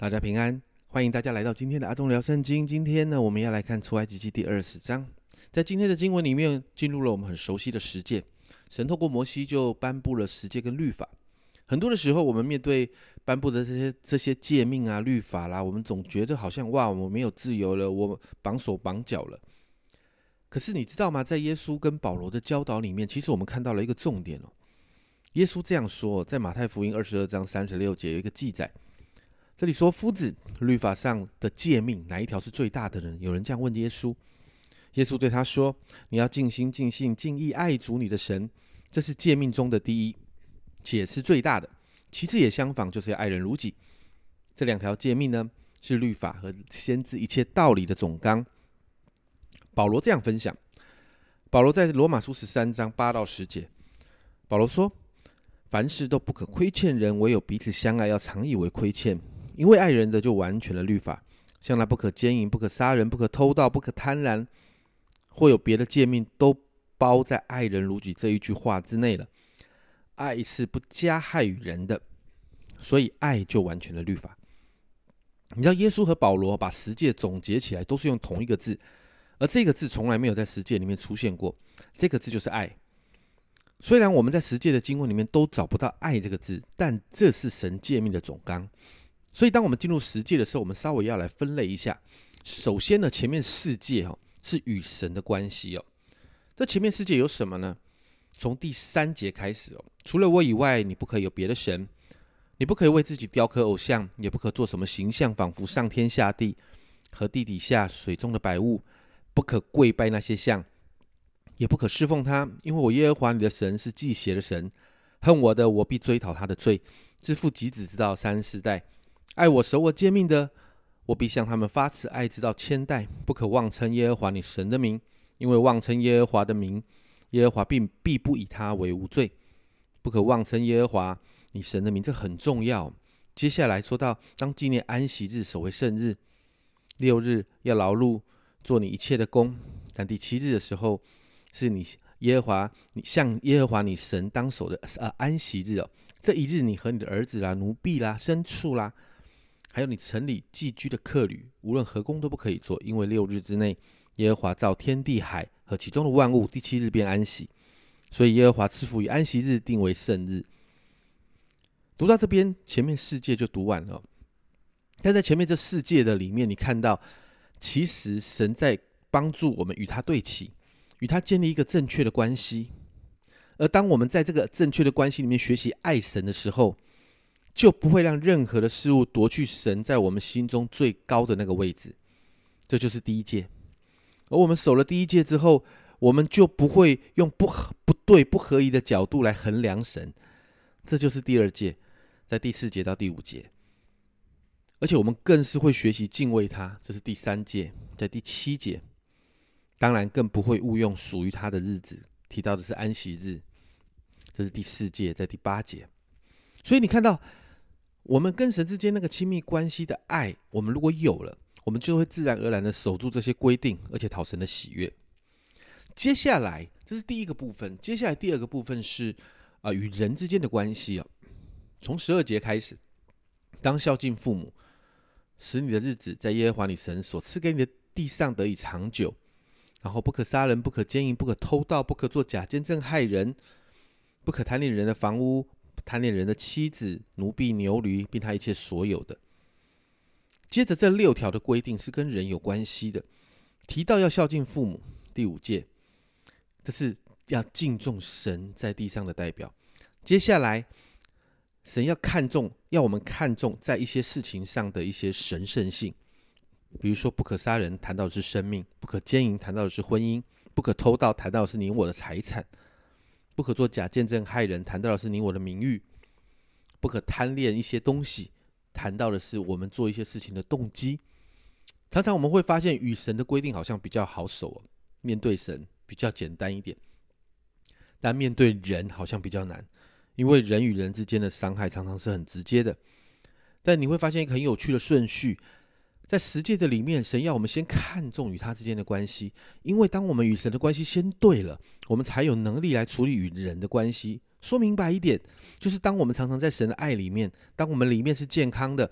大家平安，欢迎大家来到今天的阿忠聊圣经。今天呢，我们要来看出埃及记第二十章。在今天的经文里面，进入了我们很熟悉的十诫。神透过摩西就颁布了十诫跟律法。很多的时候，我们面对颁布的这些这些诫命啊、律法啦，我们总觉得好像哇，我没有自由了，我绑手绑脚了。可是你知道吗？在耶稣跟保罗的教导里面，其实我们看到了一个重点哦。耶稣这样说，在马太福音二十二章三十六节有一个记载，这里说：“夫子，律法上的诫命哪一条是最大的呢？”有人这样问耶稣，耶稣对他说：“你要尽心、尽性、尽意爱主你的神，这是诫命中的第一，且是最大的。其次也相仿，就是要爱人如己。这两条诫命呢，是律法和先知一切道理的总纲。”保罗这样分享：保罗在罗马书十三章八到十节，保罗说。凡事都不可亏欠人，唯有彼此相爱，要常以为亏欠。因为爱人的就完全的律法，像那不可奸淫、不可杀人、不可偷盗、不可贪婪，或有别的诫命，都包在“爱人如己”这一句话之内了。爱是不加害于人的，所以爱就完全的律法。你知道，耶稣和保罗把十诫总结起来，都是用同一个字，而这个字从来没有在十诫里面出现过。这个字就是爱。虽然我们在十诫的经文里面都找不到“爱”这个字，但这是神诫命的总纲。所以，当我们进入十诫的时候，我们稍微要来分类一下。首先呢，前面四诫哦是与神的关系哦。这前面四诫有什么呢？从第三节开始哦，除了我以外，你不可以有别的神，你不可以为自己雕刻偶像，也不可做什么形象，仿佛上天下地和地底下水中的百物，不可跪拜那些像。也不可侍奉他，因为我耶和华你的神是祭邪的神，恨我的，我必追讨他的罪，自父及子，直到三四代；爱我、守我诫命的，我必向他们发慈爱，直到千代。不可妄称耶和华你神的名，因为妄称耶和华的名，耶和华并必不以他为无罪。不可妄称耶和华你神的名，这很重要。接下来说到，当纪念安息日，守为圣日，六日要劳碌，做你一切的工，但第七日的时候。是你耶和华，你向耶和华你神当守的呃安息日哦。这一日，你和你的儿子啦、奴婢啦、牲畜啦，还有你城里寄居的客旅，无论何工都不可以做，因为六日之内，耶和华造天地海和其中的万物，第七日便安息。所以耶和华赐福于安息日，定为圣日。读到这边，前面世界就读完了。但在前面这世界的里面，你看到，其实神在帮助我们与他对齐。与他建立一个正确的关系，而当我们在这个正确的关系里面学习爱神的时候，就不会让任何的事物夺去神在我们心中最高的那个位置。这就是第一届。而我们守了第一届之后，我们就不会用不合、不对、不合宜的角度来衡量神。这就是第二届，在第四节到第五节，而且我们更是会学习敬畏他。这是第三届，在第七节。当然，更不会误用属于他的日子。提到的是安息日，这是第四届，在第八节。所以你看到，我们跟神之间那个亲密关系的爱，我们如果有了，我们就会自然而然的守住这些规定，而且讨神的喜悦。接下来，这是第一个部分。接下来第二个部分是啊，与人之间的关系啊。从十二节开始，当孝敬父母，使你的日子在耶和华你神所赐给你的地上得以长久。然后不可杀人，不可奸淫，不可偷盗，不可做假见证害人，不可贪恋人的房屋，贪恋人的妻子、奴婢、牛驴，并他一切所有的。接着这六条的规定是跟人有关系的，提到要孝敬父母，第五戒，这是要敬重神在地上的代表。接下来，神要看重，要我们看重在一些事情上的一些神圣性。比如说，不可杀人，谈到的是生命；不可奸淫，谈到的是婚姻；不可偷盗，谈到的是你我的财产；不可做假见证害人，谈到的是你我的名誉；不可贪恋一些东西，谈到的是我们做一些事情的动机。常常我们会发现，与神的规定好像比较好守，哦面对神比较简单一点，但面对人好像比较难，因为人与人之间的伤害常常是很直接的。但你会发现一个很有趣的顺序。在十诫的里面，神要我们先看重与他之间的关系，因为当我们与神的关系先对了，我们才有能力来处理与人的关系。说明白一点，就是当我们常常在神的爱里面，当我们里面是健康的，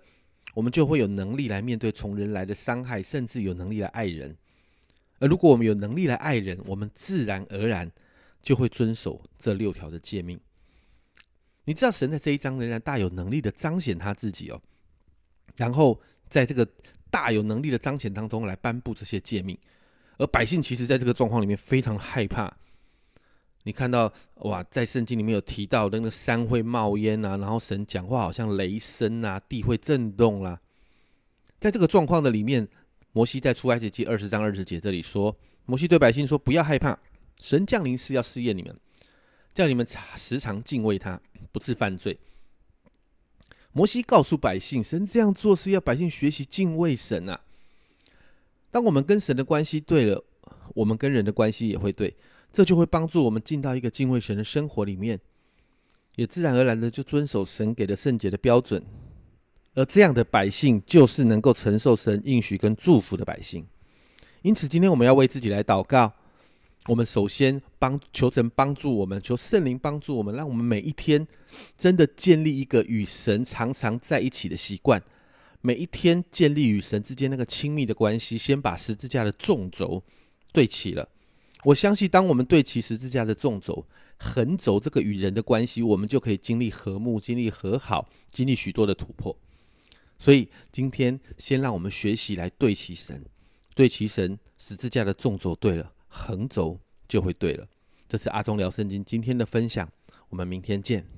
我们就会有能力来面对从人来的伤害，甚至有能力来爱人。而如果我们有能力来爱人，我们自然而然就会遵守这六条的诫命。你知道，神在这一章仍然大有能力的彰显他自己哦，然后在这个大有能力的彰显当中来颁布这些诫命，而百姓其实在这个状况里面非常害怕。你看到哇，在圣经里面有提到那个山会冒烟啊，然后神讲话好像雷声啊，地会震动啦。在这个状况的里面，摩西在出埃及记二十章二十节这里说，摩西对百姓说：“不要害怕，神降临是要试验你们，叫你们时常敬畏他，不致犯罪。”摩西告诉百姓，神这样做是要百姓学习敬畏神啊。当我们跟神的关系对了，我们跟人的关系也会对。这就会帮助我们进到一个敬畏神的生活里面，也自然而然的就遵守神给的圣洁的标准，而这样的百姓就是能够承受神应许跟祝福的百姓。因此，今天我们要为自己来祷告。我们首先帮求神帮助我们，求圣灵帮助我们，让我们每一天真的建立一个与神常常在一起的习惯。每一天建立与神之间那个亲密的关系，先把十字架的纵轴对齐了。我相信，当我们对齐十字架的纵轴、横轴这个与人的关系，我们就可以经历和睦、经历和好、经历许多的突破。所以，今天先让我们学习来对齐神，对齐神十字架的纵轴对了，横轴就会对了。这是阿忠聊圣经今天的分享，我们明天见。